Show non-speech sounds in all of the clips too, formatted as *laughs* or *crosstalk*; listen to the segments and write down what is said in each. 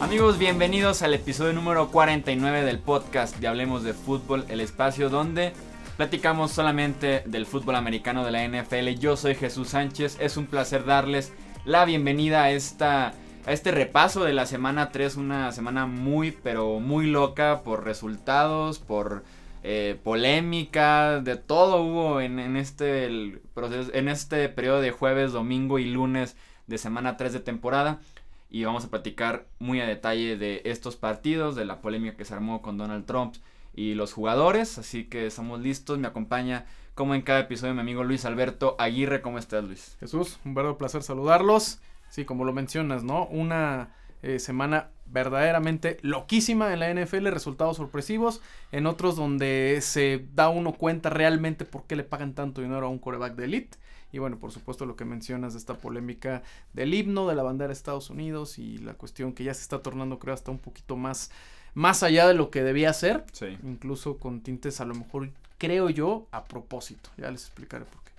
Amigos, bienvenidos al episodio número 49 del podcast de Hablemos de Fútbol, el espacio donde platicamos solamente del fútbol americano de la NFL. Yo soy Jesús Sánchez, es un placer darles la bienvenida a esta a este repaso de la semana 3, una semana muy pero muy loca por resultados, por eh, polémica, de todo hubo en, este proceso, en este periodo de jueves, domingo y lunes de semana 3 de temporada. Y vamos a platicar muy a detalle de estos partidos, de la polémica que se armó con Donald Trump y los jugadores, así que estamos listos, me acompaña como en cada episodio mi amigo Luis Alberto Aguirre, ¿cómo estás Luis? Jesús, un verdadero placer saludarlos, sí, como lo mencionas, ¿no? Una eh, semana verdaderamente loquísima en la NFL, resultados sorpresivos, en otros donde se da uno cuenta realmente por qué le pagan tanto dinero a un coreback de elite. Y bueno, por supuesto lo que mencionas de esta polémica del himno, de la bandera de Estados Unidos y la cuestión que ya se está tornando creo hasta un poquito más, más allá de lo que debía ser. Sí. Incluso con tintes a lo mejor, creo yo, a propósito. Ya les explicaré por qué.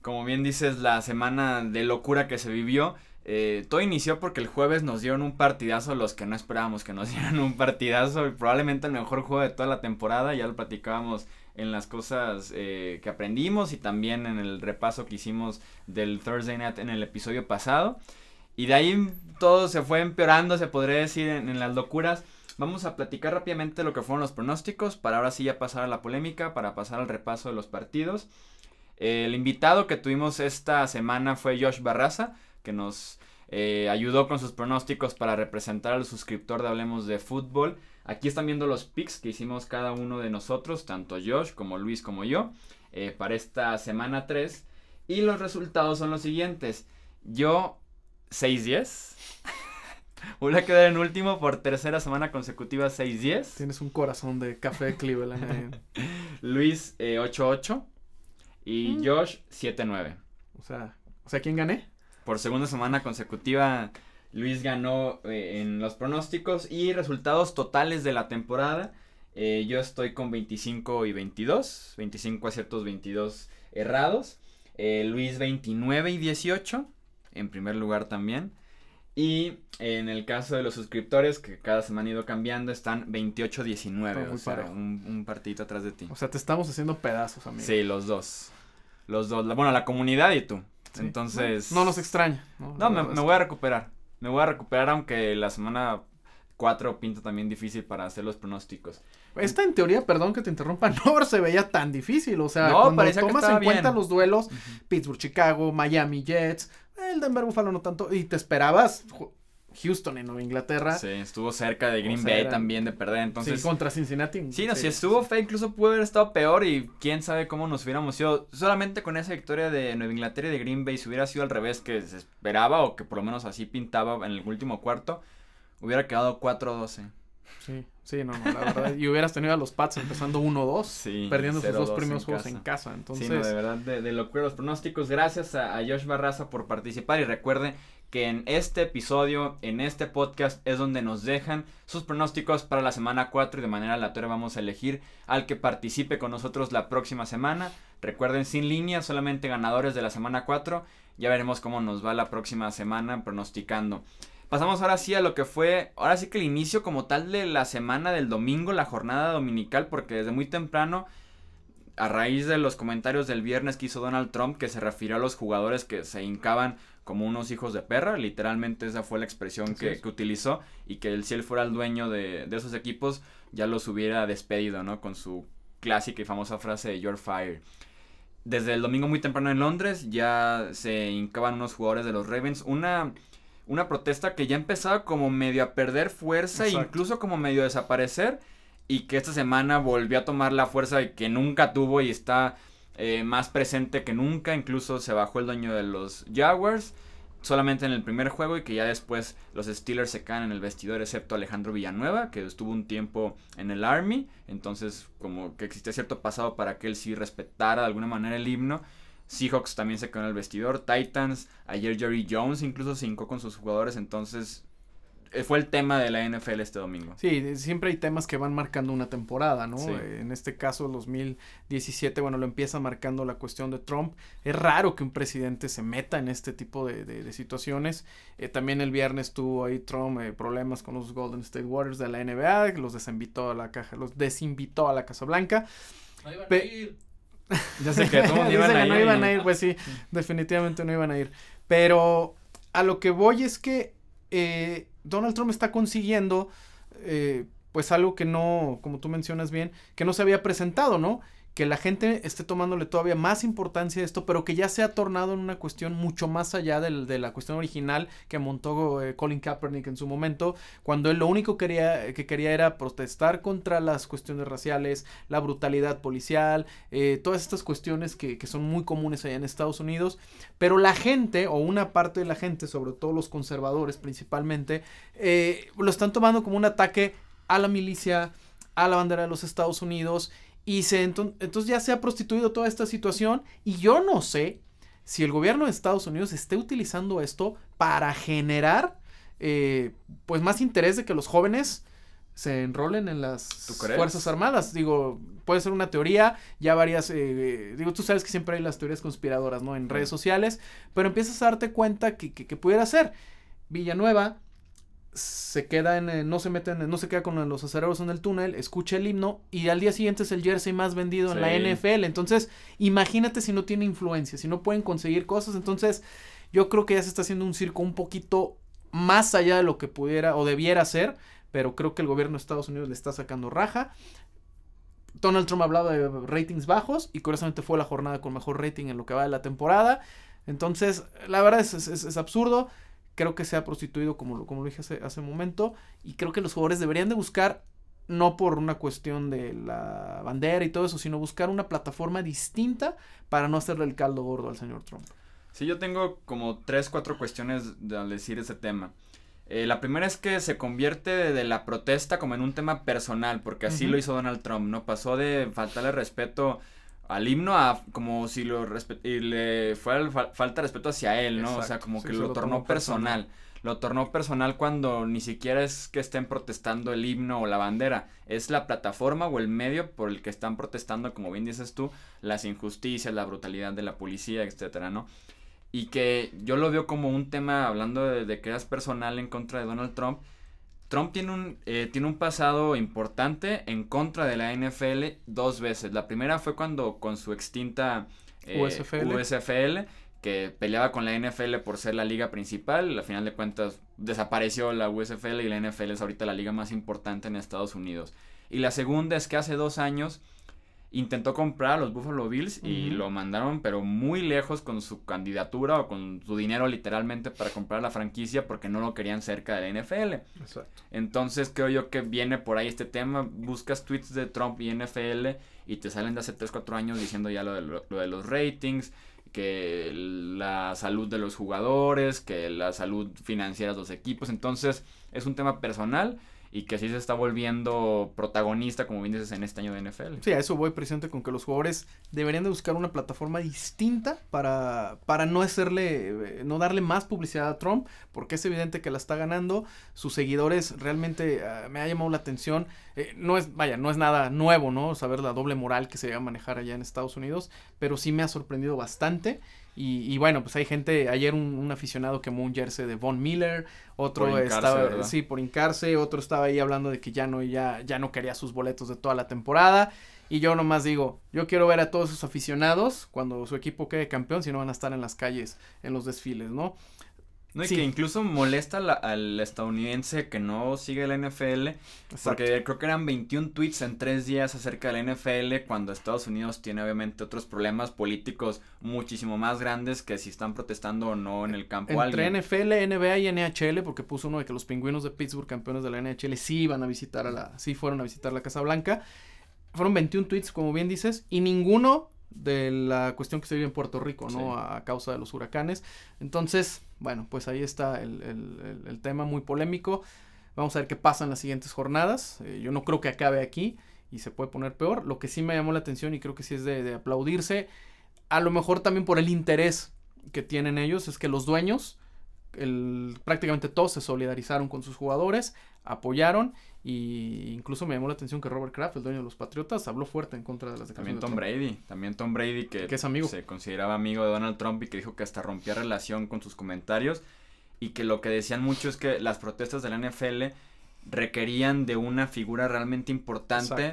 Como bien dices, la semana de locura que se vivió. Eh, todo inició porque el jueves nos dieron un partidazo, los que no esperábamos que nos *laughs* dieran un partidazo, y probablemente el mejor juego de toda la temporada, ya lo platicábamos en las cosas eh, que aprendimos y también en el repaso que hicimos del Thursday Night en el episodio pasado. Y de ahí todo se fue empeorando, se podría decir, en, las locuras. Vamos a platicar rápidamente lo que fueron los pronósticos para ahora sí ya pasar a la polémica, para pasar al repaso de los partidos. el invitado que tuvimos esta semana fue Josh Barraza, que nos eh, ayudó con sus pronósticos para representar al suscriptor de Hablemos de Fútbol. Aquí están viendo los picks que hicimos cada uno de nosotros, tanto Josh como Luis como yo, eh, para esta semana 3. Y los resultados son los siguientes. Yo 6-10. *laughs* Voy a quedar en último por tercera semana consecutiva 6-10. Tienes un corazón de café de Cleveland. *laughs* Luis 8-8 eh, y mm. Josh 7-9. O sea, o sea, ¿quién gané? Por segunda semana consecutiva Luis ganó eh, en los pronósticos y resultados totales de la temporada. Eh, yo estoy con 25 y 22, 25 aciertos, 22 errados. Eh, Luis 29 y 18, en primer lugar también. Y en el caso de los suscriptores, que cada semana han ido cambiando, están 28-19. O sea, un, un, partidito atrás de ti. O sea, te estamos haciendo pedazos, amigo. Sí, los dos. Los dos. bueno, la comunidad y tú. Entonces. No, nos extraña. No, me, me, voy a recuperar. Me voy a recuperar, aunque la semana 4 pinta también difícil para hacer los pronósticos. Esta en teoría, perdón que te interrumpa, *laughs* no se veía tan difícil. O sea, cuando tomas en cuenta los duelos, Pittsburgh, Chicago, Miami, Jets, el Denver Buffalo no tanto, y te esperabas Houston en Nueva Inglaterra. Sí, estuvo cerca de Green Bay también de perder, entonces. Sí, contra Cincinnati. Sí, no, si estuvo fe, incluso pudo haber estado peor y quién sabe cómo nos hubiéramos ido. Solamente con esa victoria de Nueva Inglaterra y de Green Bay, si hubiera sido al revés que se esperaba o que por lo menos así pintaba en el último cuarto, hubiera quedado 4-12. Sí, sí, no, no, la verdad. y hubieras tenido a los Pats empezando 1-2, perdiendo sus dos primeros juegos en casa. Entonces... Sí, no, de verdad, de, de locura los pronósticos. Gracias a, a Josh Barraza por participar y recuerde que en este episodio, en este podcast, es donde nos dejan sus pronósticos para la semana 4 y de manera aleatoria vamos a elegir al que participe con nosotros la próxima semana. Recuerden, sin línea, solamente ganadores de la semana 4. Ya veremos cómo nos va la próxima semana pronosticando. Pasamos ahora sí a lo que fue, ahora sí que el inicio como tal de la semana del domingo, la jornada dominical, porque desde muy temprano a raíz de los comentarios del viernes que hizo Donald Trump, que se refirió a los jugadores que se hincaban como unos hijos de perra, literalmente esa fue la expresión que, utilizó, y que él, si él fuera el dueño de, esos equipos, ya los hubiera despedido, ¿no? Con su clásica y famosa frase de Your Fire. Desde el domingo muy temprano en Londres ya se hincaban unos jugadores de los Ravens, una, una protesta que ya empezaba como medio a perder fuerza, e incluso como medio a desaparecer, y que esta semana volvió a tomar la fuerza que nunca tuvo y está eh, más presente que nunca. Incluso se bajó el dueño de los Jaguars solamente en el primer juego y que ya después los Steelers se caen en el vestidor excepto Alejandro Villanueva que estuvo un tiempo en el Army. Entonces como que existía cierto pasado para que él sí respetara de alguna manera el himno. Seahawks también se quedó en el vestidor. Titans ayer Jerry Jones incluso se hincó con sus jugadores. Entonces fue el tema de la NFL este domingo. Sí, siempre hay temas que van marcando una temporada, ¿no? En este caso, 2017, bueno, lo empieza marcando la cuestión de Trump. Es raro que un presidente se meta en este tipo de, situaciones. Eh, también el viernes tuvo ahí Trump eh, problemas con los Golden State Warriors de la NBA, los desinvitó a la caja, los desinvitó a la Casa Blanca. No iban a ir. *laughs* Ya sé que todos *laughs* iban a ir. No iban a ir, pues sí, definitivamente no iban a ir. Pero a lo que voy es que eh, Donald Trump está consiguiendo, eh, pues algo que no, como tú mencionas bien, que no se había presentado, ¿no? Que la gente esté tomándole todavía más importancia a esto, pero que ya se ha tornado en una cuestión mucho más allá del, de la cuestión original que montó eh, Colin Kaepernick en su momento, cuando él lo único quería, que quería era protestar contra las cuestiones raciales, la brutalidad policial, eh, todas estas cuestiones que, que, son muy comunes allá en Estados Unidos, pero la gente, o una parte de la gente, sobre todo los conservadores principalmente, eh, lo están tomando como un ataque a la milicia, a la bandera de los Estados Unidos y se, entonces ya se ha prostituido toda esta situación y yo no sé si el gobierno de Estados Unidos esté utilizando esto para generar eh, pues más interés de que los jóvenes se enrolen en las Fuerzas Armadas. Digo, puede ser una teoría, ya varias, eh, digo, tú sabes que siempre hay las teorías conspiradoras, ¿no? En redes sociales, pero empiezas a darte cuenta que, que, que pudiera ser. Villanueva se queda en, eh, no se mete en, no se queda con los acereros en el túnel, escucha el himno y al día siguiente es el jersey más vendido en la NFL. Entonces, imagínate si no tiene influencia, si no pueden conseguir cosas. Entonces, yo creo que ya se está haciendo un circo un poquito más allá de lo que pudiera o debiera ser, pero creo que el gobierno de Estados Unidos le está sacando raja. Donald Trump hablaba de ratings bajos y curiosamente fue la jornada con mejor rating en lo que va de la temporada. Entonces, la verdad es, es absurdo creo que se ha prostituido como lo, como lo dije hace, hace un momento y creo que los jugadores deberían de buscar no por una cuestión de la bandera y todo eso, sino buscar una plataforma distinta para no hacerle el caldo gordo al señor Trump. Sí, yo tengo como tres, cuatro cuestiones de decir ese tema. Eh, la primera es que se convierte de, la protesta como en un tema personal, porque así lo hizo Donald Trump, ¿no? Pasó de faltarle respeto al himno a como si lo y le falta respeto hacia él, ¿no? o sea, como que lo, tornó personal. Lo tornó personal cuando ni siquiera es que estén protestando el himno o la bandera, es la plataforma o el medio por el que están protestando, como bien dices tú, las injusticias, la brutalidad de la policía, etcétera, ¿no? Y que yo lo veo como un tema, hablando de, de que es personal en contra de Donald Trump, Trump tiene un, eh, tiene un pasado importante en contra de la NFL dos veces. La primera fue cuando con su extinta eh, USFL. que peleaba con la NFL por ser la liga principal. Al final de cuentas desapareció la USFL y la NFL es ahorita la liga más importante en Estados Unidos. Y la segunda es que hace dos años intentó comprar a los Buffalo Bills y lo mandaron pero muy lejos con su candidatura o con su dinero literalmente para comprar la franquicia porque no lo querían cerca de la NFL. Exacto. Entonces creo yo que viene por ahí este tema, buscas tweets de Trump y NFL y te salen de hace 3, 4 años diciendo ya lo de, lo de los ratings, que la salud de los jugadores, que la salud financiera de los equipos, entonces es un tema personal y que sí se está volviendo protagonista, como bien dices, en este año de NFL. Sí, a eso voy presente con que los jugadores deberían de buscar una plataforma distinta para, para no hacerle, eh, no darle más publicidad a Trump, porque es evidente que la está ganando. Sus seguidores realmente ah, me ha llamado la atención. Eh, no es, vaya, no es nada nuevo, ¿no? Saber la doble moral que se debe manejar allá en Estados Unidos, pero sí me ha sorprendido bastante. Y, bueno, pues hay gente, ayer un, aficionado quemó un jersey de Von Miller, otro estaba, sí, por hincarse, otro estaba ahí hablando de que ya no, ya, ya no quería sus boletos de toda la temporada. Y yo nomás digo, yo quiero ver a todos esos aficionados cuando su equipo quede campeón, si no van a estar en las calles, en los desfiles, ¿no? No, y que incluso molesta al estadounidense que no sigue la NFL. Porque creo que eran 21 tweets en tres días acerca de la NFL. Cuando Estados Unidos tiene obviamente otros problemas políticos muchísimo más grandes que si están protestando o no en el campo. Entre NFL, NBA y NHL, porque puso uno de que los pingüinos de Pittsburgh, campeones de la NHL, sí iban a visitar a la. Sí fueron a visitar la Casa Blanca. Fueron 21 tweets, como bien dices, y ninguno de la cuestión que se vive en Puerto Rico, ¿no? A causa de los huracanes. Entonces, bueno, pues ahí está el, tema muy polémico. Vamos a ver qué pasa en las siguientes jornadas. Eh, yo no creo que acabe aquí y se puede poner peor. Lo que sí me llamó la atención y creo que sí es de, aplaudirse, a lo mejor también por el interés que tienen ellos, es que los dueños el, prácticamente todos se solidarizaron con sus jugadores, apoyaron y incluso me llamó la atención que Robert Kraft, el dueño de los Patriotas, habló fuerte en contra de las También Tom Brady, también Tom Brady que, es amigo. se consideraba amigo de Donald Trump y que dijo que hasta rompía relación con sus comentarios y que lo que decían mucho es que las protestas de la NFL requerían de una figura realmente importante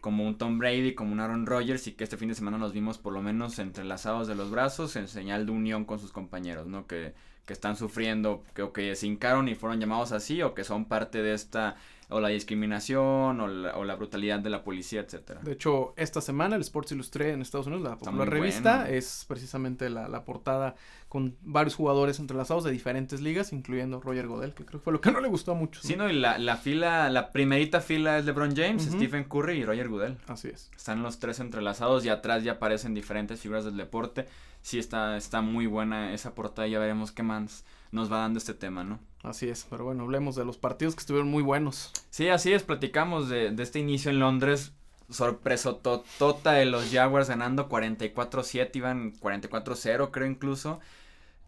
como un Tom Brady, como un Aaron Rodgers y que este fin de semana nos vimos por lo menos entrelazados de los brazos en señal de unión con sus compañeros, ¿no? Que, que están sufriendo, que, o que se hincaron y fueron llamados así o que son parte de esta o la discriminación o la, brutalidad de la policía, etcétera. De hecho, esta semana el Sports Illustrated en Estados Unidos, la popular revista, es precisamente la, la, portada con varios jugadores entrelazados de diferentes ligas, incluyendo Roger Godel, que creo que fue lo que *laughs* no le gustó mucho. Sí, no, y la, la fila, la primerita fila es LeBron James, Stephen Curry y Roger Goodell. Así es. Están los tres entrelazados y atrás ya aparecen diferentes figuras del deporte. Sí, está, está muy buena esa portada ya veremos qué más nos va dando este tema, ¿no? Así es, pero bueno, hablemos de los partidos que estuvieron muy buenos. Sí, así es, platicamos de, de este inicio en Londres. Sorpreso totota de los Jaguars ganando 44-7, iban 44-0 creo incluso.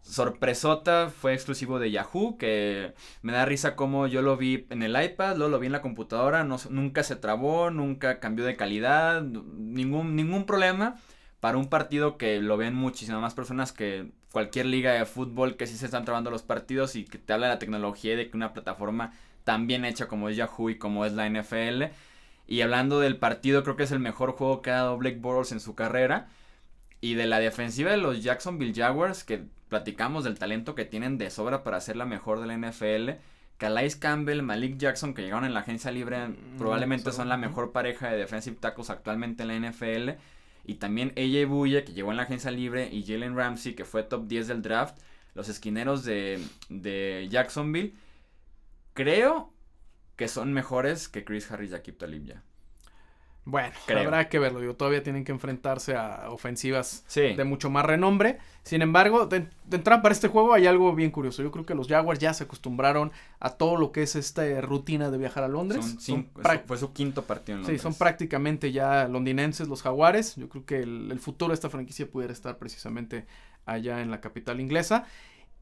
Sorpresota fue exclusivo de Yahoo, que me da risa como yo lo vi en el iPad, luego lo vi en la computadora, no, nunca se trabó, nunca cambió de calidad, ningún, ningún problema para un partido que lo ven muchísimas más personas que cualquier liga de fútbol que sí se están trabando los partidos y que te habla de la tecnología y de que una plataforma tan bien hecha como es Yahoo y como es la NFL. Y hablando del partido, creo que es el mejor juego que ha dado Blake Bortles en su carrera. Y de la defensiva de los Jacksonville Jaguars, que platicamos del talento que tienen de sobra para ser la mejor de la NFL. Calais Campbell, Malik Jackson, que llegaron en la agencia libre, mm, probablemente son la mejor pareja de defensive tackles actualmente en la NFL. Y también AJ Buye, que llegó en la agencia libre, y Jalen Ramsey, que fue top 10 del draft. Los esquineros de, de Jacksonville. Creo que son mejores que Chris Harris y Akip Talib ya. Bueno, habrá que verlo. Digo, todavía tienen que enfrentarse a ofensivas de mucho más renombre. Sin embargo, de, entrada para este juego hay algo bien curioso. Yo creo que los Jaguars ya se acostumbraron a todo lo que es esta rutina de viajar a Londres. fue su quinto partido en Londres. Sí, son prácticamente ya londinenses los Jaguares. Yo creo que el, el futuro de esta franquicia pudiera estar precisamente allá en la capital inglesa.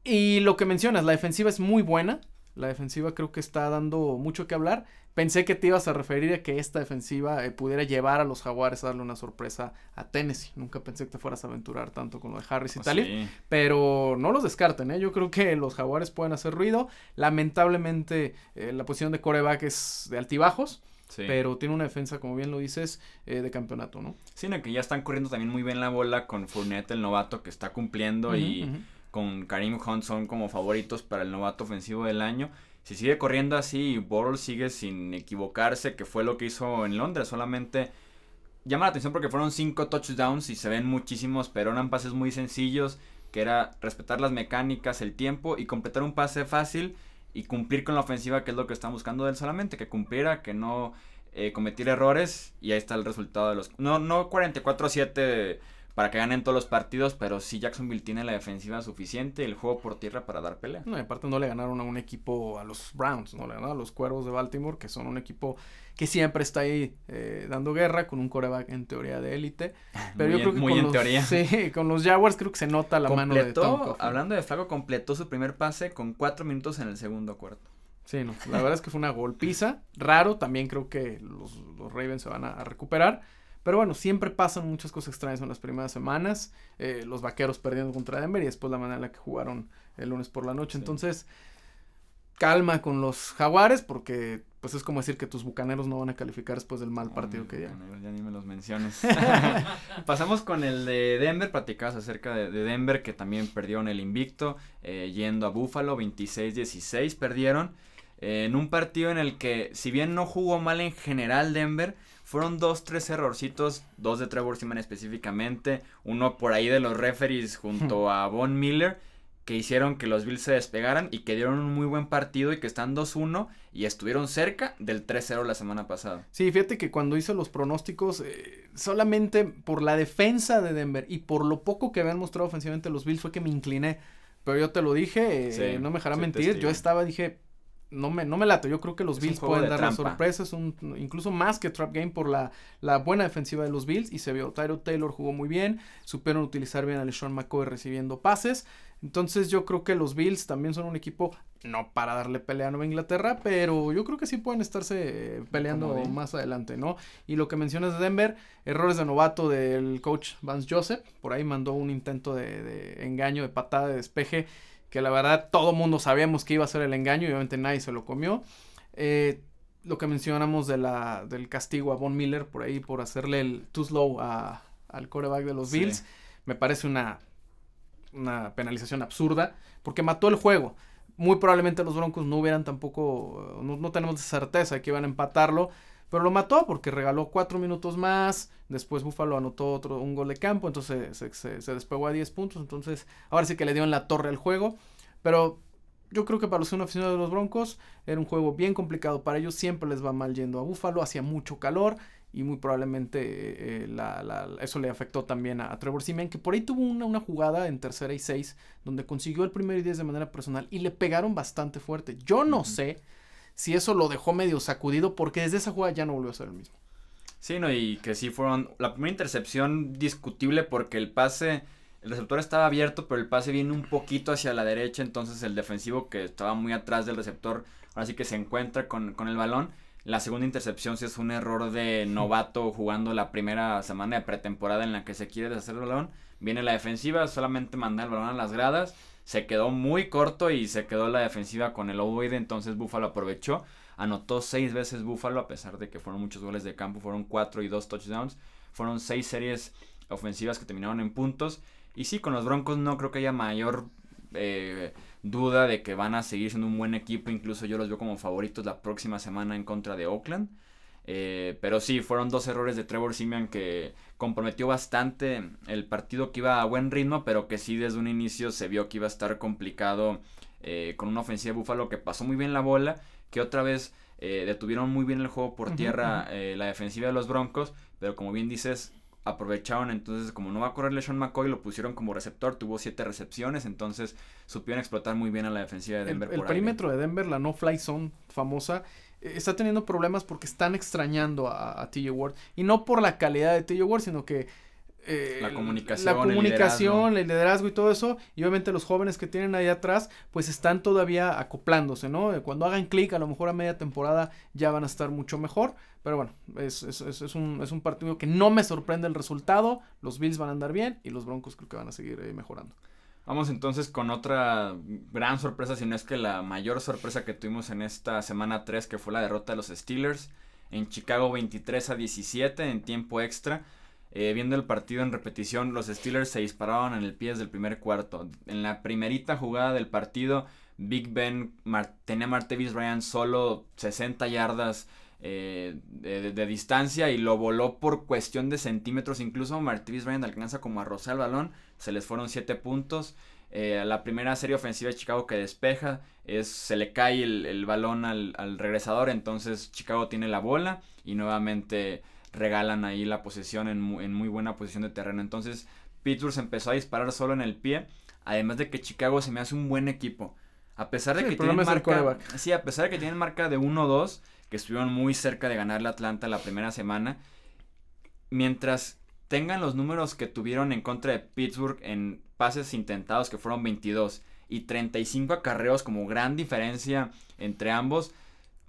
Y lo que mencionas, la defensiva es muy buena. La defensiva creo que está dando mucho que hablar. Pensé que te ibas a referir a que esta defensiva eh, pudiera llevar a los Jaguares a darle una sorpresa a Tennessee. Nunca pensé que te fueras a aventurar tanto con lo de Harris y oh, Talib. Pero no los descarten, ¿eh? Yo creo que los Jaguares pueden hacer ruido. Lamentablemente, eh, la posición de coreback es de altibajos. Pero tiene una defensa, como bien lo dices, eh, de campeonato, ¿no? Sí, que ya están corriendo también muy bien la bola con Fournette, el novato, que está cumpliendo y con Karim Hunt son como favoritos para el novato ofensivo del año. Si sigue corriendo así y Bortles sigue sin equivocarse, que fue lo que hizo en Londres, solamente llama la atención porque fueron cinco touchdowns y se ven muchísimos, pero eran pases muy sencillos, que era respetar las mecánicas, el tiempo y completar un pase fácil y cumplir con la ofensiva, que es lo que están buscando él solamente, que cumpliera, que no eh, cometiera errores y ahí está el resultado de los... No, no 44-7 para que ganen todos los partidos, pero sí Jacksonville tiene la defensiva suficiente, el juego por tierra para dar pelea. No, y aparte no le ganaron a un equipo, a los Browns, no le ganaron a los Cuervos de Baltimore, que son un equipo que siempre está ahí eh, dando guerra con un coreback en teoría de élite. *laughs* Pero yo creo que muy con en teoría. *laughs* Sí, con los Jaguars creo que se nota la mano de Tom Hablando de Flaco, completó su primer pase con cuatro minutos en el segundo cuarto. Sí, no, la verdad es que fue una golpiza, raro, también creo que los, los Ravens se van a recuperar. Pero bueno, siempre pasan muchas cosas extrañas en las primeras semanas. Eh, los vaqueros perdiendo contra Denver y después la manera en la que jugaron el lunes por la noche. Entonces, calma con los jaguares porque pues es como decir que tus bucaneros no van a calificar después del mal partido que ya. Ya ni me los menciones. *laughs* Pasamos con el de Denver, platicabas acerca de, Denver que también perdieron el invicto, eh, yendo a Buffalo, 26-16 perdieron. Eh, en un partido en el que, si bien no jugó mal en general Denver, fueron dos, tres errorcitos, dos de Trevor Seaman específicamente, uno por ahí de los referees junto *laughs* a Von Miller, que hicieron que los Bills se despegaran y que dieron un muy buen partido y que están 2-1 y estuvieron cerca del 3-0 la semana pasada. Sí, fíjate que cuando hice los pronósticos, eh, solamente por la defensa de Denver y por lo poco que habían mostrado ofensivamente los Bills fue que me incliné. Pero yo te lo dije, eh, no me dejará mentir, yo estaba, dije, no me, no me late. Yo creo que los Bills pueden dar la sorpresa. un, incluso más que trap game por la, la buena defensiva de los Bills. Y se vio, Tyro Taylor jugó muy bien. Supieron utilizar bien a LeSean McCoy recibiendo pases. Entonces yo creo que los Bills también son un equipo, no para darle pelea a Nueva Inglaterra, pero yo creo que sí pueden estarse eh, peleando más adelante, ¿no? Y lo que mencionas de Denver, errores de novato del coach Vance Joseph. Por ahí mandó un intento de, de engaño, de patada, de despeje que la verdad todo mundo sabíamos que iba a ser el engaño y obviamente nadie se lo comió. Eh, lo que mencionamos de la, del castigo a Von Miller por ahí por hacerle el too slow a, al coreback de los Bills, me parece una, una penalización absurda porque mató el juego. Muy probablemente los Broncos no hubieran tampoco, no, no tenemos certeza de que iban a empatarlo, pero lo mató porque regaló cuatro minutos más. Después Buffalo anotó otro, un gol de campo. Entonces se, despegó a 10 puntos. Entonces ahora sí que le dio en la torre al juego. Pero yo creo que para los aficionados de los Broncos era un juego bien complicado. Para ellos siempre les va mal yendo a Buffalo. Hacía mucho calor. Y muy probablemente eh, la, eso le afectó también a, Trevor Simeon, que por ahí tuvo una, una, jugada en tercera y seis, donde consiguió el primer y diez de manera personal y le pegaron bastante fuerte. Yo no sé si eso lo dejó medio sacudido, porque desde esa jugada ya no volvió a ser el mismo. Sí, no, y que sí fueron. La primera intercepción discutible porque el pase. El receptor estaba abierto, pero el pase viene un poquito hacia la derecha. Entonces el defensivo que estaba muy atrás del receptor, ahora sí que se encuentra con, con el balón. La segunda intercepción sí es un error de novato jugando la primera semana de pretemporada en la que se quiere deshacer el balón. Viene la defensiva, solamente manda el balón a las gradas se quedó muy corto y se quedó la defensiva con el ovoide, entonces Buffalo aprovechó, anotó seis veces Buffalo a pesar de que fueron muchos goles de campo, fueron cuatro y dos touchdowns, fueron seis series ofensivas que terminaron en puntos y sí, con los Broncos no creo que haya mayor eh, duda de que van a seguir siendo un buen equipo, incluso yo los veo como favoritos la próxima semana en contra de Oakland. Eh, pero sí, fueron dos errores de Trevor Simeon que comprometió bastante el partido que iba a buen ritmo, pero que sí desde un inicio se vio que iba a estar complicado eh, con una ofensiva de Búfalo que pasó muy bien la bola, que otra vez eh, detuvieron muy bien el juego por tierra la defensiva de los Broncos, pero como bien dices, aprovecharon entonces como no va a correrle Sean McCoy lo pusieron como receptor tuvo siete recepciones entonces supieron explotar muy bien a la defensiva de Denver el, el perímetro de Denver la no fly zone famosa está teniendo problemas porque están extrañando a, a TJ Ward. Y no por la calidad de TJ Ward, sino que eh, la comunicación, la comunicación el liderazgo. y todo eso, y obviamente los jóvenes que tienen ahí atrás, pues están todavía acoplándose, ¿no? Cuando hagan clic, a lo mejor a media temporada ya van a estar mucho mejor, pero bueno, es, es, es, un, es un partido que no me sorprende el resultado, los Bills van a andar bien y los Broncos creo que van a seguir eh, mejorando. Vamos entonces con otra gran sorpresa, si no es que la mayor sorpresa que tuvimos en esta semana 3, que fue la derrota de los Steelers en Chicago 23 a 17 en tiempo extra. Eh, viendo el partido en repetición, los Steelers se disparaban en el pie desde el primer cuarto. En la primerita jugada del partido, Big Ben tenía a Martevis Ryan solo 60 yardas eh, de, distancia y lo voló por cuestión de centímetros. Incluso Martivis Ryan alcanza como a rozar el balón. Se les fueron 7 puntos. Eh, la primera serie ofensiva de Chicago que despeja es se le cae el, balón al, regresador. Entonces Chicago tiene la bola y nuevamente regalan ahí la posesión en, muy buena posición de terreno. Entonces Pittsburgh se empezó a disparar solo en el pie. Además de que Chicago se me hace un buen equipo. A pesar de que tienen marca, sí, a pesar de que tienen marca de 1-2, que estuvieron muy cerca de ganar la Atlanta la primera semana. Mientras tengan los números que tuvieron en contra de Pittsburgh en pases intentados, que fueron 22, y 35 acarreos como gran diferencia entre ambos,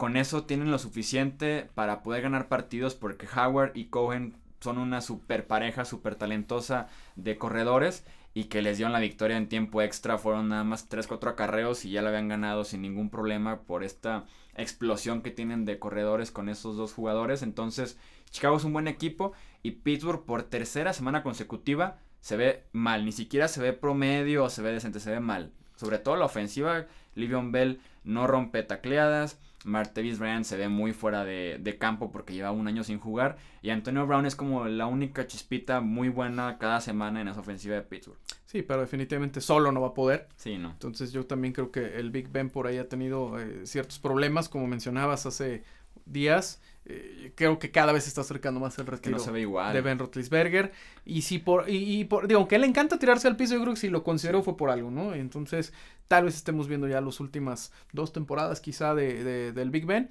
con eso tienen lo suficiente para poder ganar partidos porque Howard y Cohen son una super pareja, super talentosa de corredores y que les dieron la victoria en tiempo extra. Fueron nada más 3-4 acarreos y ya la habían ganado sin ningún problema por esta explosión que tienen de corredores con esos dos jugadores. Entonces, Chicago es un buen equipo y Pittsburgh por tercera semana consecutiva se ve mal. Ni siquiera se ve promedio o se ve decente, se ve mal. Sobre todo la ofensiva, Livion Bell no rompe tacleadas. Martevis Bryant se ve muy fuera de, de, campo porque lleva un año sin jugar. Y Antonio Brown es como la única chispita muy buena cada semana en esa ofensiva de Pittsburgh. Sí, pero definitivamente solo no va a poder. Sí, no. Entonces yo también creo que el Big Ben por ahí ha tenido eh, ciertos problemas, como mencionabas hace días. Eh, creo que cada vez se está acercando más el retiro no se ve igual. de Ben Roethlisberger. Y si por, y, y por, digo, aunque le encanta tirarse al piso, yo creo que si lo consideró fue por algo, ¿no? Entonces, tal vez estemos viendo ya las últimas dos temporadas quizá de, de, del Big Ben.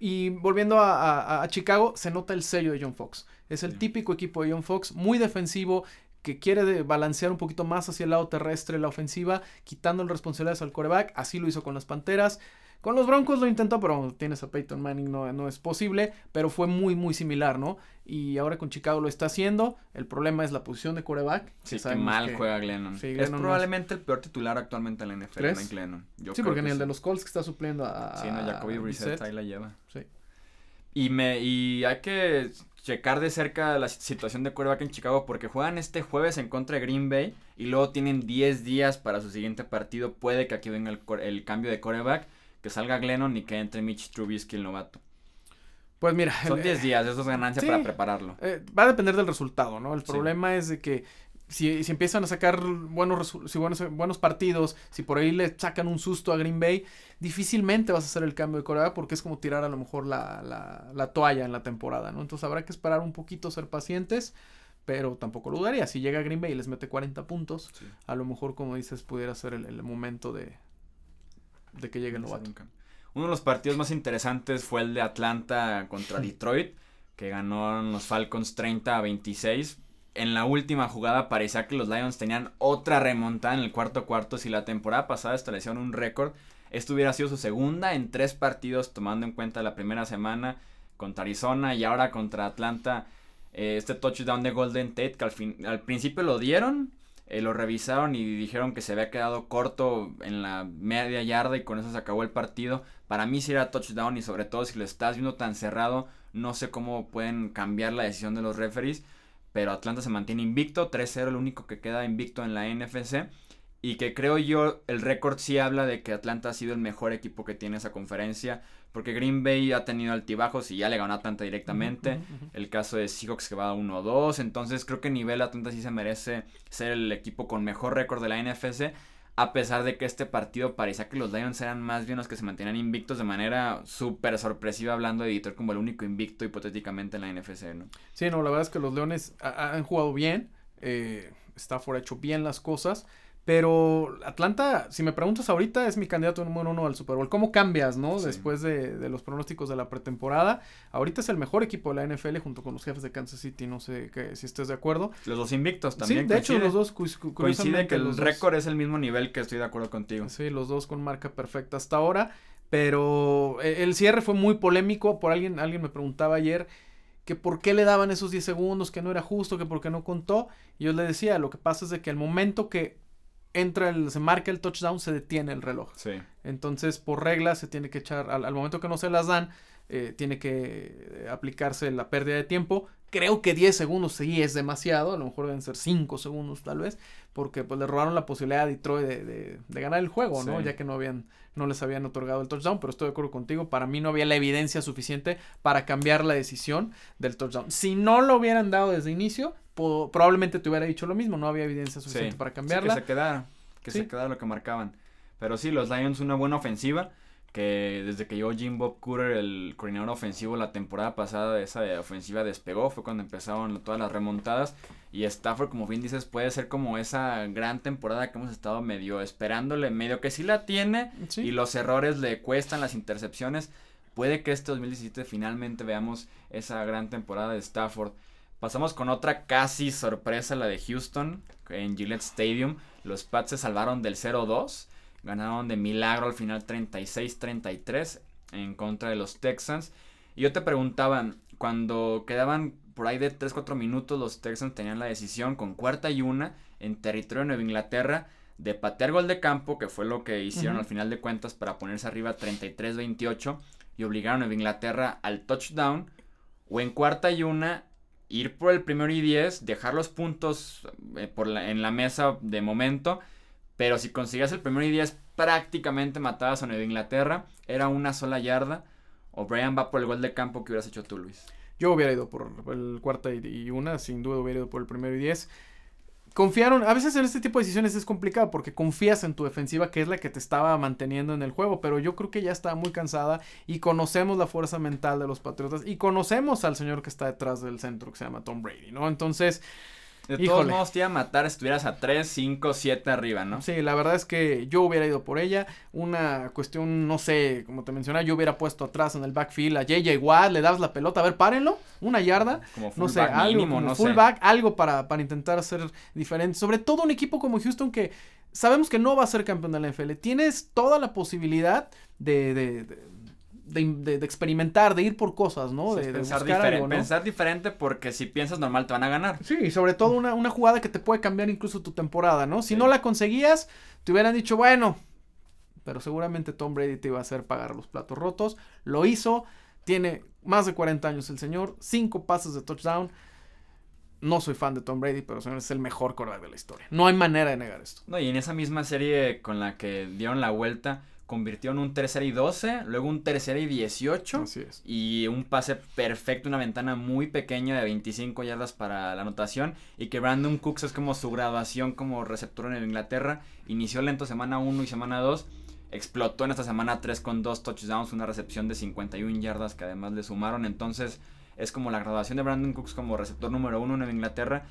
Y volviendo a, a, a, Chicago, se nota el sello de John Fox. Es el sí. típico equipo de John Fox, muy defensivo, que quiere balancear un poquito más hacia el lado terrestre la ofensiva, quitando responsabilidades al coreback. Así lo hizo con las Panteras. Con los Broncos lo intentó, pero tienes a Peyton Manning, no, no es posible, pero fue muy, muy similar, ¿no? Y ahora con Chicago lo está haciendo. El problema es la posición de coreback. Sí, que mal que, juega Glennon. Sí, Glennon es probablemente es... el peor titular actualmente en la NFL, ¿Crees? Glennon. Yo sí, porque ni el sí. de los Colts que está supliendo a. Sí, no, Jacoby Brissett ahí la lleva. Sí. Y, me, y hay que checar de cerca la situación de quarterback en Chicago porque juegan este jueves en contra de Green Bay y luego tienen 10 días para su siguiente partido. Puede que aquí venga el, el cambio de quarterback que salga Glennon y que entre Mitch Trubisky el novato. Pues mira. Son 10 días, eso es ganancia sí, para prepararlo. Eh, va a depender del resultado, ¿no? El problema sí. es de que si, si, empiezan a sacar buenos, si buenos, buenos partidos, si por ahí le sacan un susto a Green Bay, difícilmente vas a hacer el cambio de Corea porque es como tirar a lo mejor la, la, la toalla en la temporada, ¿no? Entonces habrá que esperar un poquito, ser pacientes pero tampoco lo dudaría. Si llega Green Bay y les mete 40 puntos, sí. a lo mejor, como dices, pudiera ser el, el momento de, de que llegue el novato. Uno de los partidos más interesantes fue el de Atlanta contra *laughs* Detroit, que ganaron los Falcons 30 a 26. En la última jugada parecía que los Lions tenían otra remontada en el cuarto cuarto. Si la temporada pasada establecieron un récord, esto hubiera sido su segunda en tres partidos, tomando en cuenta la primera semana contra Arizona y ahora contra Atlanta. Eh, este touchdown de Golden Tate, que al, fin, al principio lo dieron, eh, lo revisaron y dijeron que se había quedado corto en la media yarda y con eso se acabó el partido. Para mí sí era touchdown y sobre todo si lo estás viendo tan cerrado, no sé cómo pueden cambiar la decisión de los referees. Pero Atlanta se mantiene invicto, 3-0 el único que queda invicto en la NFC. Y que creo yo el récord sí habla de que Atlanta ha sido el mejor equipo que tiene esa conferencia. Porque Green Bay ha tenido altibajos y ya le ganó a Atlanta directamente. Uh -huh, uh -huh. El caso de Seahawks que va a 1-2. Entonces creo que nivel Atlanta sí se merece ser el equipo con mejor récord de la NFC. A pesar de que este partido parecía que los Lions eran más bien los que se mantenían invictos de manera súper sorpresiva, hablando de Detroit como el único invicto hipotéticamente en la NFC, ¿no? Sí, no, la verdad es que los Leones han jugado bien. Eh, Stafford ha hecho bien las cosas. Pero Atlanta, si me preguntas ahorita, es mi candidato número uno al Super Bowl. ¿Cómo cambias, no? Sí. Después de, de, los pronósticos de la pretemporada. Ahorita es el mejor equipo de la NFL junto con los jefes de Kansas City. No sé que, si estés de acuerdo. Los dos invictos también. Sí, de coincide. hecho, los dos. Cu coincide que el récord es el mismo nivel que estoy de acuerdo contigo. Sí, los dos con marca perfecta hasta ahora. Pero eh, el cierre fue muy polémico. Por alguien, alguien me preguntaba ayer que por qué le daban esos 10 segundos, que no era justo, que por qué no contó. Y yo le decía, lo que pasa es de que al momento que entra el, se marca el touchdown, se detiene el reloj. Sí. Entonces, por regla, se tiene que echar, al, al momento que no se las dan, eh, tiene que aplicarse la pérdida de tiempo. Creo que 10 segundos sí es demasiado, a lo mejor deben ser 5 segundos tal vez, porque pues le robaron la posibilidad a Detroit de, de, de ganar el juego, ¿no? Sí. Ya que no habían, no les habían otorgado el touchdown, pero estoy de acuerdo contigo, para mí no había la evidencia suficiente para cambiar la decisión del touchdown. Si no lo hubieran dado desde inicio, probablemente te hubiera dicho lo mismo, no había evidencia suficiente sí, para cambiarla. Sí, que se quedara, que sí. se quedara lo que marcaban. Pero sí, los Lions una buena ofensiva, que desde que llegó Jim Bob Cooter, el coordinador ofensivo, la temporada pasada esa ofensiva despegó, fue cuando empezaron todas las remontadas. Y Stafford, como bien dices, puede ser como esa gran temporada que hemos estado medio esperándole, medio que sí la tiene, sí. y los errores le cuestan, las intercepciones. Puede que este 2017 finalmente veamos esa gran temporada de Stafford. Pasamos con otra casi sorpresa, la de Houston, en Gillette Stadium. Los Pats se salvaron del 0-2. Ganaron de milagro al final 36-33 en contra de los Texans. Y yo te preguntaba, cuando quedaban por ahí de 3-4 minutos, los Texans tenían la decisión con cuarta y una en territorio de Nueva Inglaterra de patear gol de campo, que fue lo que hicieron uh -huh. al final de cuentas para ponerse arriba 33-28 y obligaron a Nueva Inglaterra al touchdown. O en cuarta y una ir por el primero y 10, dejar los puntos eh, por en la mesa de momento, pero si conseguías el primero y 10 prácticamente matabas a Nueva Inglaterra, era una sola yarda. O Brian va por el gol de campo que hubieras hecho tú, Luis. Yo hubiera ido por el cuarta y una, sin duda hubiera ido por el primero y 10 confiaron, a veces en este tipo de decisiones es complicado porque confías en tu defensiva que es la que te estaba manteniendo en el juego, pero yo creo que ya está muy cansada y conocemos la fuerza mental de los Patriotas y conocemos al señor que está detrás del centro que se llama Tom Brady, ¿no? Entonces, de todos modos te iba a matar si estuvieras a 3, 5, 7 arriba, ¿no? Sí, la verdad es que yo hubiera ido por ella. Una cuestión, no sé, como te mencionaba, yo hubiera puesto atrás en el backfield a JJ Watt, le das la pelota, a ver, párenlo, una yarda. Como no sé, algo, mínimo, no fullback, algo para, para intentar hacer diferente. Sobre todo un equipo como Houston que sabemos que no va a ser campeón de la NFL. Tienes toda la posibilidad de, de de, experimentar, de ir por cosas, ¿no? de, pensar, diferente, pensar diferente porque si piensas normal te van a ganar. Sí, y sobre todo una, una jugada que te puede cambiar incluso tu temporada, ¿no? Si no la conseguías, te hubieran dicho, bueno, pero seguramente Tom Brady te iba a hacer pagar los platos rotos. Lo hizo, tiene más de 40 años el señor, cinco pases de touchdown. No soy fan de Tom Brady, pero señor es el mejor quarterback de la historia. No hay manera de negar esto. No, y en esa misma serie con la que dieron la vuelta, convirtió en un tercer y 12, luego un tercer y 18. Así es. Y un pase perfecto, una ventana muy pequeña de 25 yardas para la anotación. Y que Brandon Cooks es como su graduación como receptor en Inglaterra. Inició lento semana 1 y semana 2. Explotó en esta semana 3 con dos touchdowns, una recepción de 51 yardas que además le sumaron. Entonces es como la graduación de Brandon Cooks como receptor número 1 en Inglaterra.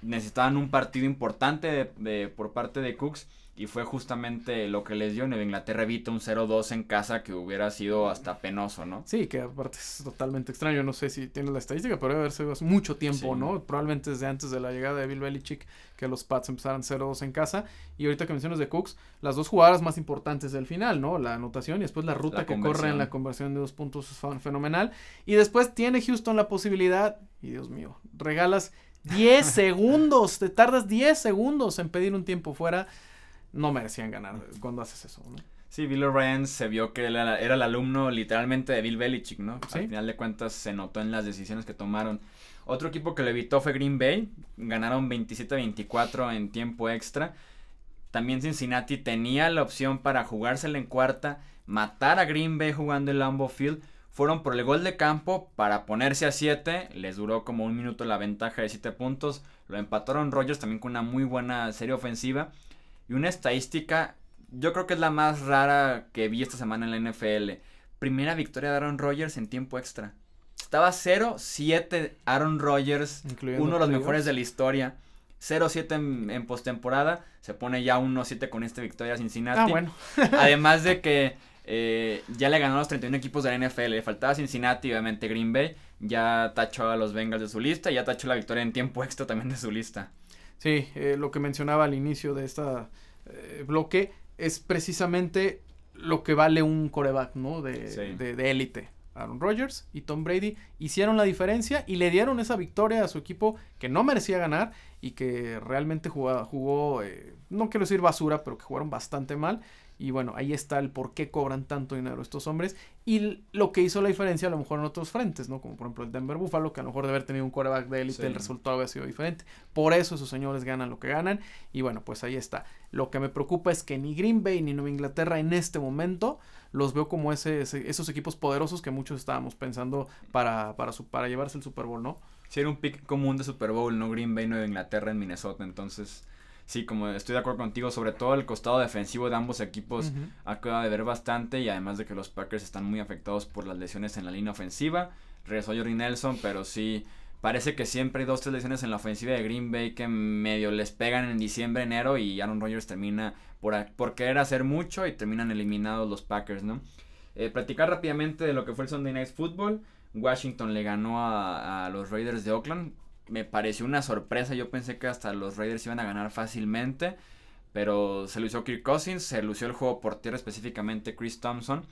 Necesitaban un partido importante de, por parte de Cooks y fue justamente lo que les dio. Nueva Inglaterra evita un 0-2 en casa que hubiera sido hasta penoso, ¿no? Sí, que aparte es totalmente extraño. No sé si tienes la estadística, pero debe haber sido hace mucho tiempo, ¿no? Probablemente desde antes de la llegada de Bill Belichick que los Pats empezaran 0-2 en casa. Y ahorita que mencionas de Cooks, las dos jugadas más importantes del final, ¿no? La anotación y después la ruta que corre en la conversión de dos puntos es fenomenal. Y después tiene Houston la posibilidad, y Dios mío, regalas 10 *laughs* segundos, te tardas 10 segundos en pedir un tiempo fuera no merecían ganar cuando haces eso, ¿no? Sí, Bill O'Brien se vio que era, el alumno literalmente de Bill Belichick, ¿no? Al final de cuentas se notó en las decisiones que tomaron. Otro equipo que lo evitó fue Green Bay. Ganaron 27-24 en tiempo extra. También Cincinnati tenía la opción para jugársela en cuarta, matar a Green Bay jugando el Lambeau Field. Fueron por el gol de campo para ponerse a 7. Les duró como un minuto la ventaja de 7 puntos. Lo empataron Rogers también con una muy buena serie ofensiva. Y una estadística, yo creo que es la más rara que vi esta semana en la NFL. Primera victoria de Aaron Rodgers en tiempo extra. Estaba 0-7 Aaron Rodgers, uno de los mejores de la historia. 0-7 en, en postemporada. Se pone ya 1-7 con esta victoria a Cincinnati. Ah, bueno. *laughs* Además de que eh, ya le ganó a los 31 equipos de la NFL. Le faltaba Cincinnati, obviamente Green Bay. Ya tachó a los Bengals de su lista. Ya tachó la victoria en tiempo extra también de su lista. Sí, eh, lo que mencionaba al inicio de este bloque es precisamente lo que vale un coreback, ¿no? De, de, élite. Aaron Rodgers y Tom Brady hicieron la diferencia y le dieron esa victoria a su equipo que no merecía ganar y que realmente jugó, jugó eh, no quiero decir basura, pero que jugaron bastante mal y bueno, ahí está el por qué cobran tanto dinero estos hombres y lo que hizo la diferencia a lo mejor en otros frentes, ¿no? Como por ejemplo el Denver Buffalo, que a lo mejor de haber tenido un quarterback de élite el resultado había sido diferente. Por eso esos señores ganan lo que ganan y bueno, pues ahí está. Lo que me preocupa es que ni Green Bay ni Nueva Inglaterra en este momento los veo como ese, esos equipos poderosos que muchos estábamos pensando para, para, su, para llevarse el Super Bowl, ¿no? Sí, era un pick común de Super Bowl, ¿no? Green Bay, Nueva Inglaterra en Minnesota, entonces sí, como estoy de acuerdo contigo, sobre todo el costado defensivo de ambos equipos acaba de ver bastante y además de que los Packers están muy afectados por las lesiones en la línea ofensiva. Regresó Jordi Nelson, pero sí, parece que siempre hay dos, tres lesiones en la ofensiva de Green Bay que medio les pegan en diciembre, enero y Aaron Rodgers termina por, por querer hacer mucho y terminan eliminados los Packers, ¿no? Eh, platicar rápidamente de lo que fue el Sunday Night Football. Washington le ganó a, a los Raiders de Oakland me pareció una sorpresa. Yo pensé que hasta los Raiders iban a ganar fácilmente. Pero se lució Kirk Cousins, se lució el juego por tierra específicamente Chris Thompson.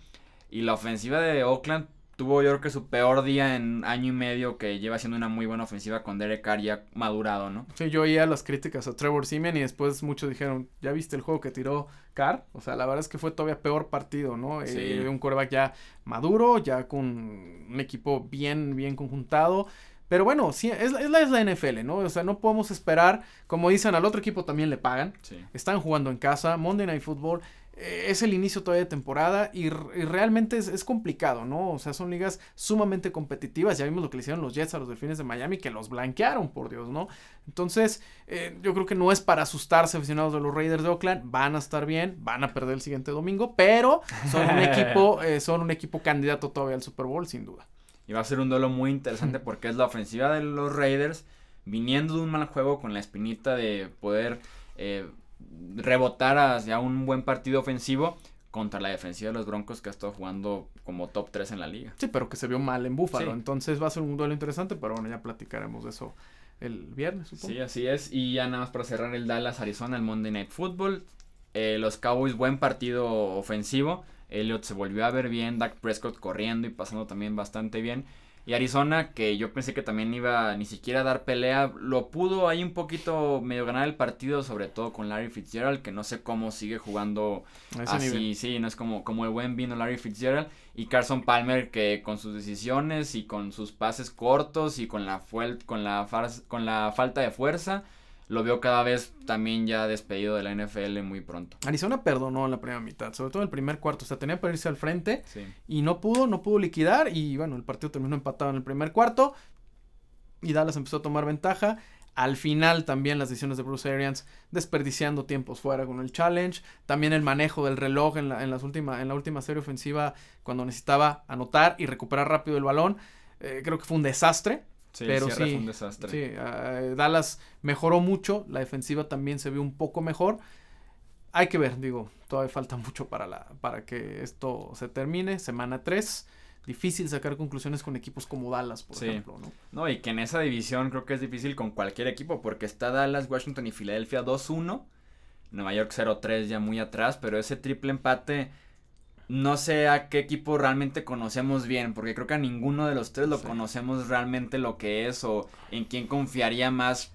Y la ofensiva de Oakland tuvo yo creo que su peor día en año y medio que lleva siendo una muy buena ofensiva con Derek Carr ya madurado, ¿no? Sí, yo oía las críticas a Trevor Simeon y después muchos dijeron, ¿ya viste el juego que tiró Carr? O sea, la verdad es que fue todavía peor partido, ¿no? Sí. Eh, un quarterback ya maduro, ya con un equipo bien, bien conjuntado Pero bueno, sí, es, es, la, es la NFL, ¿no? O sea, no podemos esperar, como dicen, al otro equipo también le pagan. Están jugando en casa, Monday Night Football. Eh, es el inicio todavía de temporada y, realmente es, complicado, ¿no? O sea, son ligas sumamente competitivas. Ya vimos lo que le hicieron los Jets a los Delfines de Miami, que los blanquearon, por Dios, ¿no? Entonces, eh, yo creo que no es para asustarse aficionados de los Raiders de Oakland. Van a estar bien, van a perder el siguiente domingo, pero son un *laughs* equipo, eh, son un equipo candidato todavía al Super Bowl, sin duda. Y va a ser un duelo muy interesante *laughs* porque es la ofensiva de los Raiders viniendo de un mal juego con la espinita de poder eh, rebotar hacia un buen partido ofensivo contra la defensiva de los Broncos que ha estado jugando como top 3 en la liga. Sí, pero que se vio mal en Búfalo. Entonces va a ser un duelo interesante, pero bueno, ya platicaremos de eso el viernes, supongo. Sí, así es. Y ya nada más para cerrar el Dallas Arizona, el Monday Night Football. Eh, los Cowboys, buen partido ofensivo. Elliot se volvió a ver bien, Dak Prescott corriendo y pasando también bastante bien. Y Arizona, que yo pensé que también iba ni siquiera a dar pelea, lo pudo ahí un poquito medio ganar el partido, sobre todo con Larry Fitzgerald, que no sé cómo sigue jugando así, sí, no es como, como el buen vino Larry Fitzgerald. Y Carson Palmer, que con sus decisiones y con sus pases cortos y con la, con la, con la falta de fuerza, lo veo cada vez también ya despedido de la NFL muy pronto. Arizona perdonó en la primera mitad, sobre todo en el primer cuarto, o sea, tenía para irse al frente y no pudo, no pudo liquidar y bueno, el partido terminó empatado en el primer cuarto y Dallas empezó a tomar ventaja. Al final también las decisiones de Bruce Arians desperdiciando tiempos fuera con el challenge. También el manejo del reloj en la, en las última, en la última serie ofensiva cuando necesitaba anotar y recuperar rápido el balón. Eh, creo que fue un desastre. Sí, pero sí, fue un desastre. Sí, eh, Dallas mejoró mucho, la defensiva también se vio un poco mejor. Hay que ver, digo, todavía falta *laughs* mucho para, la, para que esto se termine. Semana 3 difícil sacar conclusiones con equipos como Dallas, por ejemplo, ¿no? No, y que en esa división creo que es difícil con cualquier equipo, porque está Dallas, Washington y Filadelfia 2-1, Nueva York 0-3 ya muy atrás, pero ese triple empate no sé a qué equipo realmente conocemos bien, porque creo que a ninguno de los tres lo conocemos realmente lo que es o en quién confiaría más.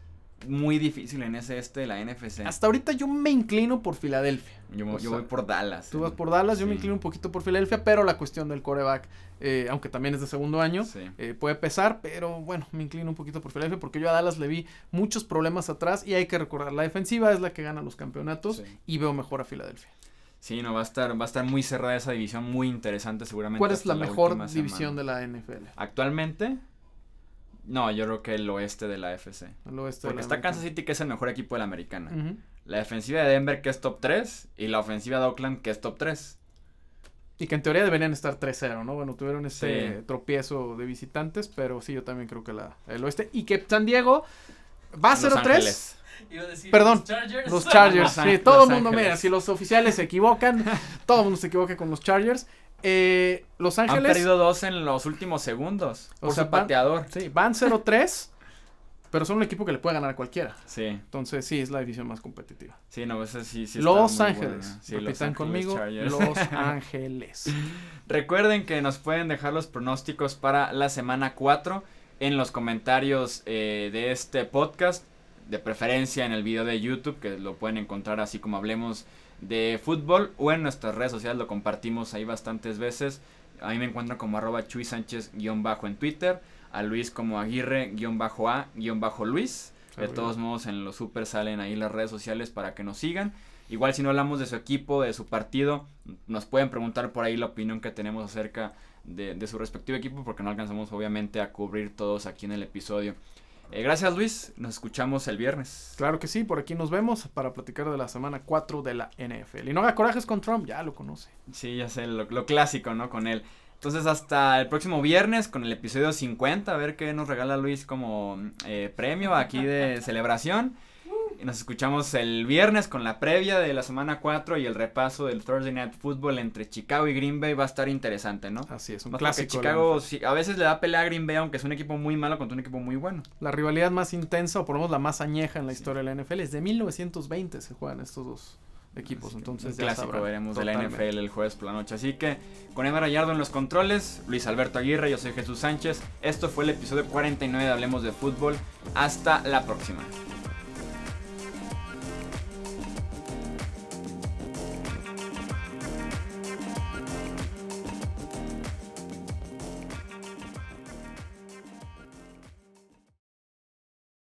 Muy difícil en ese este de la NFC. Hasta ahorita yo me inclino por Filadelfia. Yo, voy por Dallas. Tú vas por Dallas, yo me inclino un poquito por Filadelfia, pero la cuestión del coreback, eh, aunque también es de segundo año, eh, puede pesar, pero bueno, me inclino un poquito por Filadelfia porque yo a Dallas le vi muchos problemas atrás y hay que recordar, la defensiva es la que gana los campeonatos y veo mejor a Filadelfia. Sí, no, va a estar, va a estar muy cerrada esa división, muy interesante seguramente. ¿Cuál es la, mejor división de la NFL? Actualmente, no, yo creo que el oeste de la FC. El oeste Porque está Kansas City, que es el mejor equipo de la americana. La defensiva de Denver, que es top 3, y la ofensiva de Oakland, que es top 3. Y que en teoría deberían estar 3-0, ¿no? Bueno, tuvieron ese tropiezo de visitantes, pero sí, yo también creo que la, el oeste. Y que San Diego va a 0-3. Perdón, los Chargers. *laughs* sí, todo el mundo, mira, si los oficiales se equivocan, *laughs* todo el mundo se equivoca con los Chargers. Eh, los Ángeles. Han perdido dos en los últimos segundos. Por o sea, pateador. sí, van 0-3. *laughs* pero son un equipo que le puede ganar a cualquiera. Sí. Entonces, sí, es la división más competitiva. Sí, no, ese sí, sí Los Ángeles. Sí, los conmigo. Los Ángeles. Recuerden que nos pueden dejar los pronósticos para la semana 4 en los comentarios eh, de este podcast de preferencia en el video de YouTube, que lo pueden encontrar así como hablemos de fútbol, o en nuestras redes sociales, lo compartimos ahí bastantes veces. A mí me encuentran como arroba Chuy Sánchez-bajo en Twitter, a Luis como Aguirre-A-Luis. De todos modos, en los super salen ahí las redes sociales para que nos sigan. Igual si no hablamos de su equipo, de su partido, nos pueden preguntar por ahí la opinión que tenemos acerca de, de su respectivo equipo, porque no alcanzamos obviamente a cubrir todos aquí en el episodio. Eh, gracias Luis, nos escuchamos el viernes. Claro que sí, por aquí nos vemos para platicar de la semana 4 de la NFL. Y no haga corajes con Trump, ya lo conoce. Sí, ya sé, lo, clásico, ¿no? Con él. Entonces hasta el próximo viernes con el episodio 50, a ver qué nos regala Luis como eh, premio aquí de celebración. Nos escuchamos el viernes con la previa de la semana 4 y el repaso del Thursday Night Football entre Chicago y Green Bay va a estar interesante, ¿no? Así es, un clásico. Chicago a veces le da pelea a Green Bay aunque es un equipo muy malo contra un equipo muy bueno. La rivalidad más intensa o por lo menos la más añeja en la historia de la NFL es de 1920 se juegan estos dos equipos. Entonces, un clásico veremos de la NFL el jueves por la noche. Así que con Eva Rayardo en los controles, Luis Alberto Aguirre, yo soy Jesús Sánchez. Esto fue el episodio 49 de Hablemos de Fútbol. Hasta la próxima.